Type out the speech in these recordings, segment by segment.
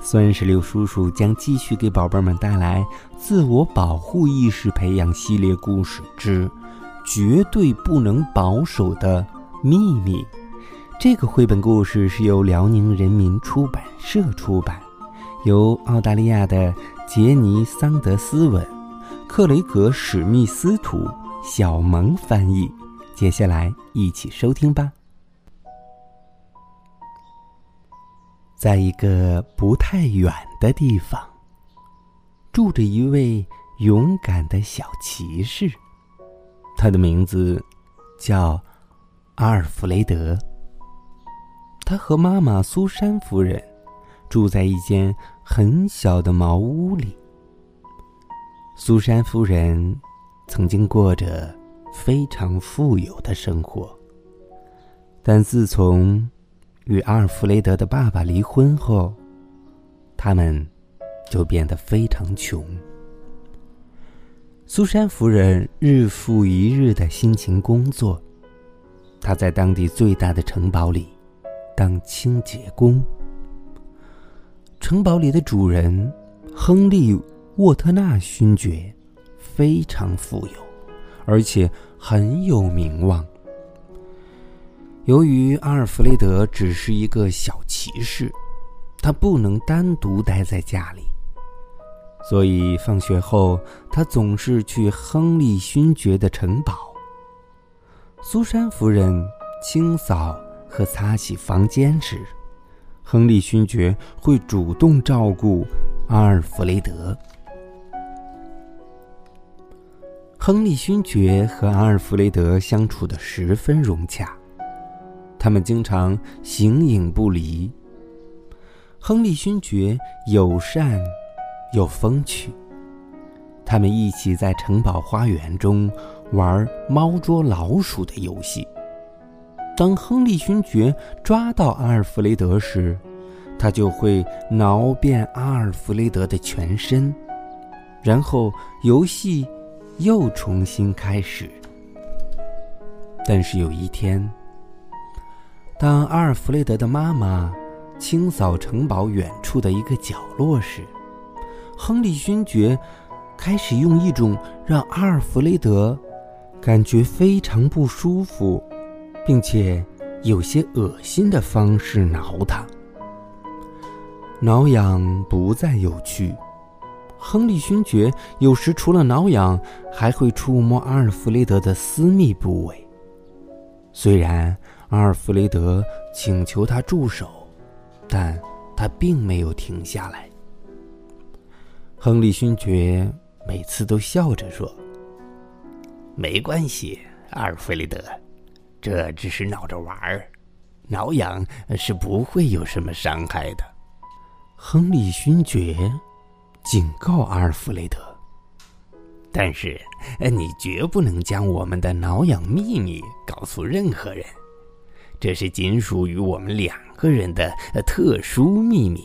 酸石榴叔叔将继续给宝贝们带来《自我保护意识培养系列故事之绝对不能保守的秘密》。这个绘本故事是由辽宁人民出版社出版，由澳大利亚的杰尼桑德斯文、克雷格史密斯图、小萌翻译。接下来一起收听吧。在一个不太远的地方，住着一位勇敢的小骑士，他的名字叫阿尔弗雷德。他和妈妈苏珊夫人住在一间很小的茅屋里。苏珊夫人曾经过着非常富有的生活，但自从与阿尔弗雷德的爸爸离婚后，他们就变得非常穷。苏珊夫人日复一日的辛勤工作，她在当地最大的城堡里当清洁工。城堡里的主人亨利·沃特纳勋爵非常富有，而且很有名望。由于阿尔弗雷德只是一个小骑士，他不能单独待在家里，所以放学后他总是去亨利勋爵的城堡。苏珊夫人清扫和擦洗房间时，亨利勋爵会主动照顾阿尔弗雷德。亨利勋爵和阿尔弗雷德相处的十分融洽。他们经常形影不离。亨利勋爵友善又风趣。他们一起在城堡花园中玩猫捉老鼠的游戏。当亨利勋爵抓到阿尔弗雷德时，他就会挠遍阿尔弗雷德的全身，然后游戏又重新开始。但是有一天。当阿尔弗雷德的妈妈清扫城堡远处的一个角落时，亨利勋爵开始用一种让阿尔弗雷德感觉非常不舒服，并且有些恶心的方式挠他。挠痒不再有趣，亨利勋爵有时除了挠痒，还会触摸阿尔弗雷德的私密部位，虽然。阿尔弗雷德请求他住手，但他并没有停下来。亨利勋爵每次都笑着说：“没关系，阿尔弗雷德，这只是闹着玩儿，挠痒是不会有什么伤害的。”亨利勋爵警告阿尔弗雷德：“但是，你绝不能将我们的挠痒秘密告诉任何人。”这是仅属于我们两个人的特殊秘密，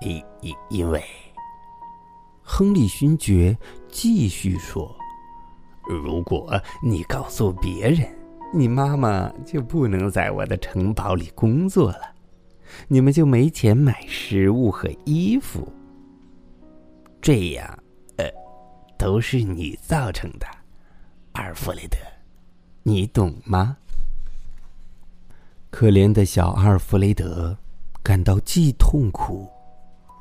因因因为，亨利勋爵继续说：“如果你告诉别人，你妈妈就不能在我的城堡里工作了，你们就没钱买食物和衣服。这样，呃，都是你造成的，阿尔弗雷德，你懂吗？”可怜的小阿尔弗雷德感到既痛苦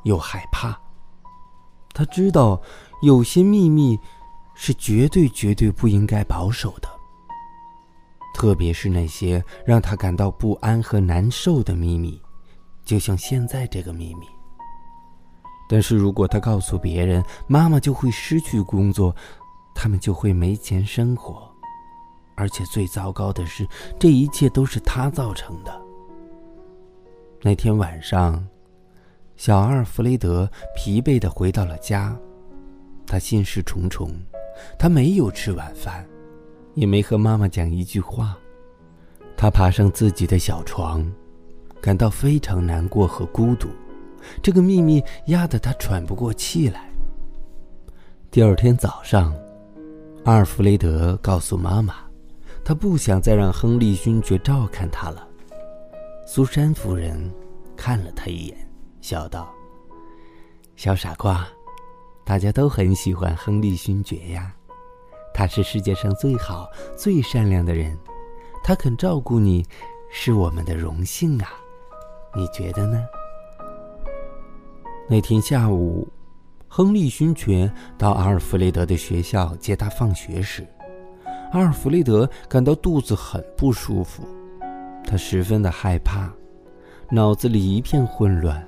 又害怕。他知道有些秘密是绝对绝对不应该保守的，特别是那些让他感到不安和难受的秘密，就像现在这个秘密。但是如果他告诉别人，妈妈就会失去工作，他们就会没钱生活。而且最糟糕的是，这一切都是他造成的。那天晚上，小阿尔弗雷德疲惫的回到了家，他心事重重，他没有吃晚饭，也没和妈妈讲一句话。他爬上自己的小床，感到非常难过和孤独。这个秘密压得他喘不过气来。第二天早上，阿尔弗雷德告诉妈妈，他不想再让亨利勋爵照看他了。苏珊夫人看了他一眼，笑道：“小傻瓜，大家都很喜欢亨利勋爵呀，他是世界上最好、最善良的人，他肯照顾你，是我们的荣幸啊，你觉得呢？”那天下午，亨利勋爵到阿尔弗雷德的学校接他放学时，阿尔弗雷德感到肚子很不舒服，他十分的害怕，脑子里一片混乱。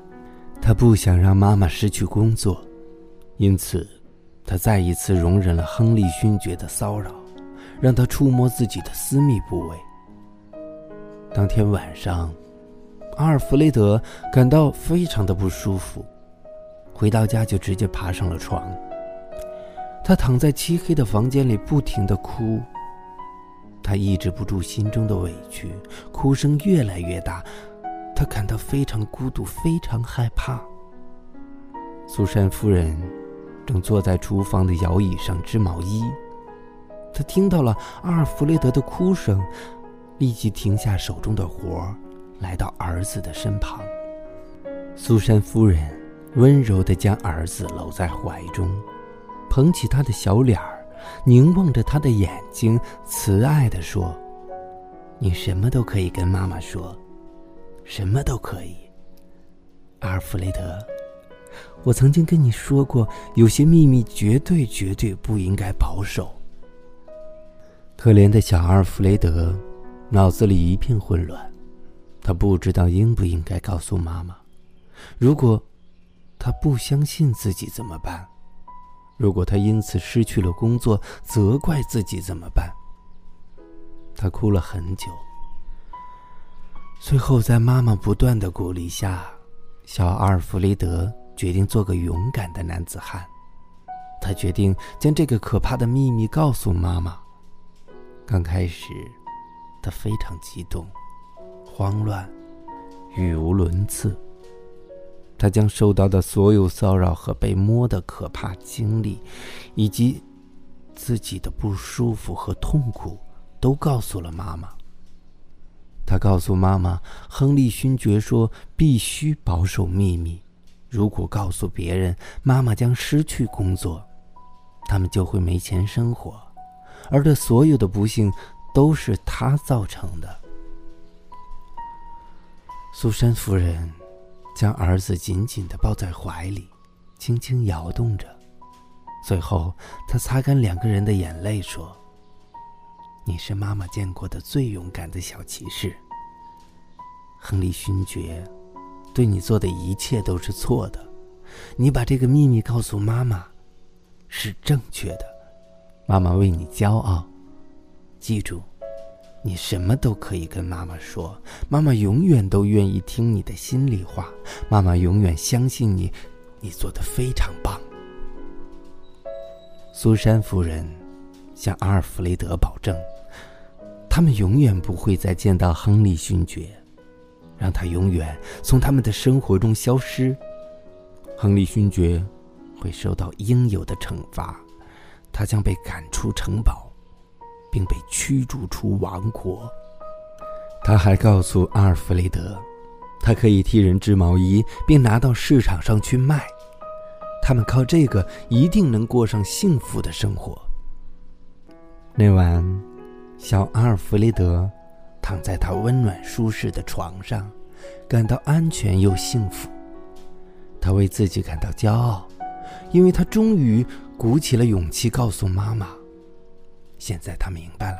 他不想让妈妈失去工作，因此，他再一次容忍了亨利勋爵的骚扰，让他触摸自己的私密部位。当天晚上，阿尔弗雷德感到非常的不舒服。回到家就直接爬上了床。他躺在漆黑的房间里，不停的哭。他抑制不住心中的委屈，哭声越来越大。他感到非常孤独，非常害怕。苏珊夫人正坐在厨房的摇椅上织毛衣。她听到了阿尔弗雷德的哭声，立即停下手中的活儿来到儿子的身旁。苏珊夫人。温柔地将儿子搂在怀中，捧起他的小脸儿，凝望着他的眼睛，慈爱地说：“你什么都可以跟妈妈说，什么都可以。”阿尔弗雷德，我曾经跟你说过，有些秘密绝对绝对不应该保守。可怜的小阿尔弗雷德，脑子里一片混乱，他不知道应不应该告诉妈妈。如果。他不相信自己怎么办？如果他因此失去了工作，责怪自己怎么办？他哭了很久。最后，在妈妈不断的鼓励下，小阿尔弗雷德决定做个勇敢的男子汉。他决定将这个可怕的秘密告诉妈妈。刚开始，他非常激动、慌乱、语无伦次。他将受到的所有骚扰和被摸的可怕经历，以及自己的不舒服和痛苦，都告诉了妈妈。他告诉妈妈，亨利勋爵说必须保守秘密，如果告诉别人，妈妈将失去工作，他们就会没钱生活，而这所有的不幸都是他造成的。苏珊夫人。将儿子紧紧的抱在怀里，轻轻摇动着。最后，他擦干两个人的眼泪，说：“你是妈妈见过的最勇敢的小骑士。亨利勋爵，对你做的一切都是错的。你把这个秘密告诉妈妈，是正确的。妈妈为你骄傲。记住。”你什么都可以跟妈妈说，妈妈永远都愿意听你的心里话，妈妈永远相信你，你做的非常棒。苏珊夫人向阿尔弗雷德保证，他们永远不会再见到亨利勋爵，让他永远从他们的生活中消失。亨利勋爵会受到应有的惩罚，他将被赶出城堡。并被驱逐出王国。他还告诉阿尔弗雷德，他可以替人织毛衣，并拿到市场上去卖。他们靠这个一定能过上幸福的生活。那晚，小阿尔弗雷德躺在他温暖舒适的床上，感到安全又幸福。他为自己感到骄傲，因为他终于鼓起了勇气告诉妈妈。现在他明白了，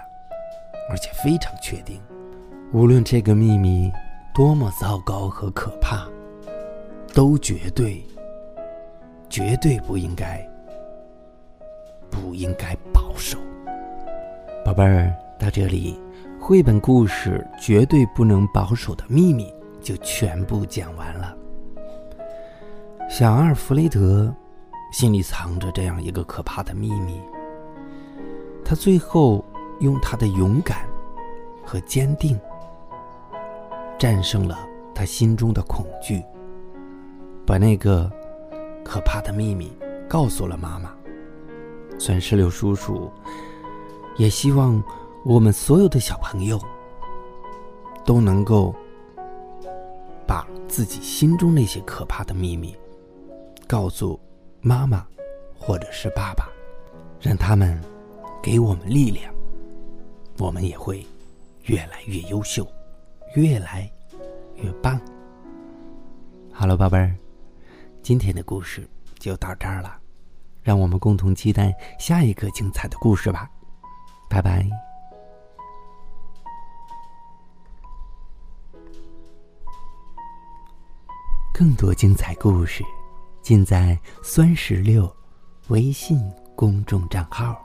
而且非常确定，无论这个秘密多么糟糕和可怕，都绝对、绝对不应该、不应该保守。宝贝儿，到这里，绘本故事绝对不能保守的秘密就全部讲完了。小阿尔弗雷德心里藏着这样一个可怕的秘密。他最后用他的勇敢和坚定，战胜了他心中的恐惧，把那个可怕的秘密告诉了妈妈。钻石榴叔叔也希望我们所有的小朋友都能够把自己心中那些可怕的秘密告诉妈妈或者是爸爸，让他们给我们力量，我们也会越来越优秀，越来越棒。好了，宝贝儿，今天的故事就到这儿了。让我们共同期待下一个精彩的故事吧，拜拜。更多精彩故事尽在酸石榴微信公众账号。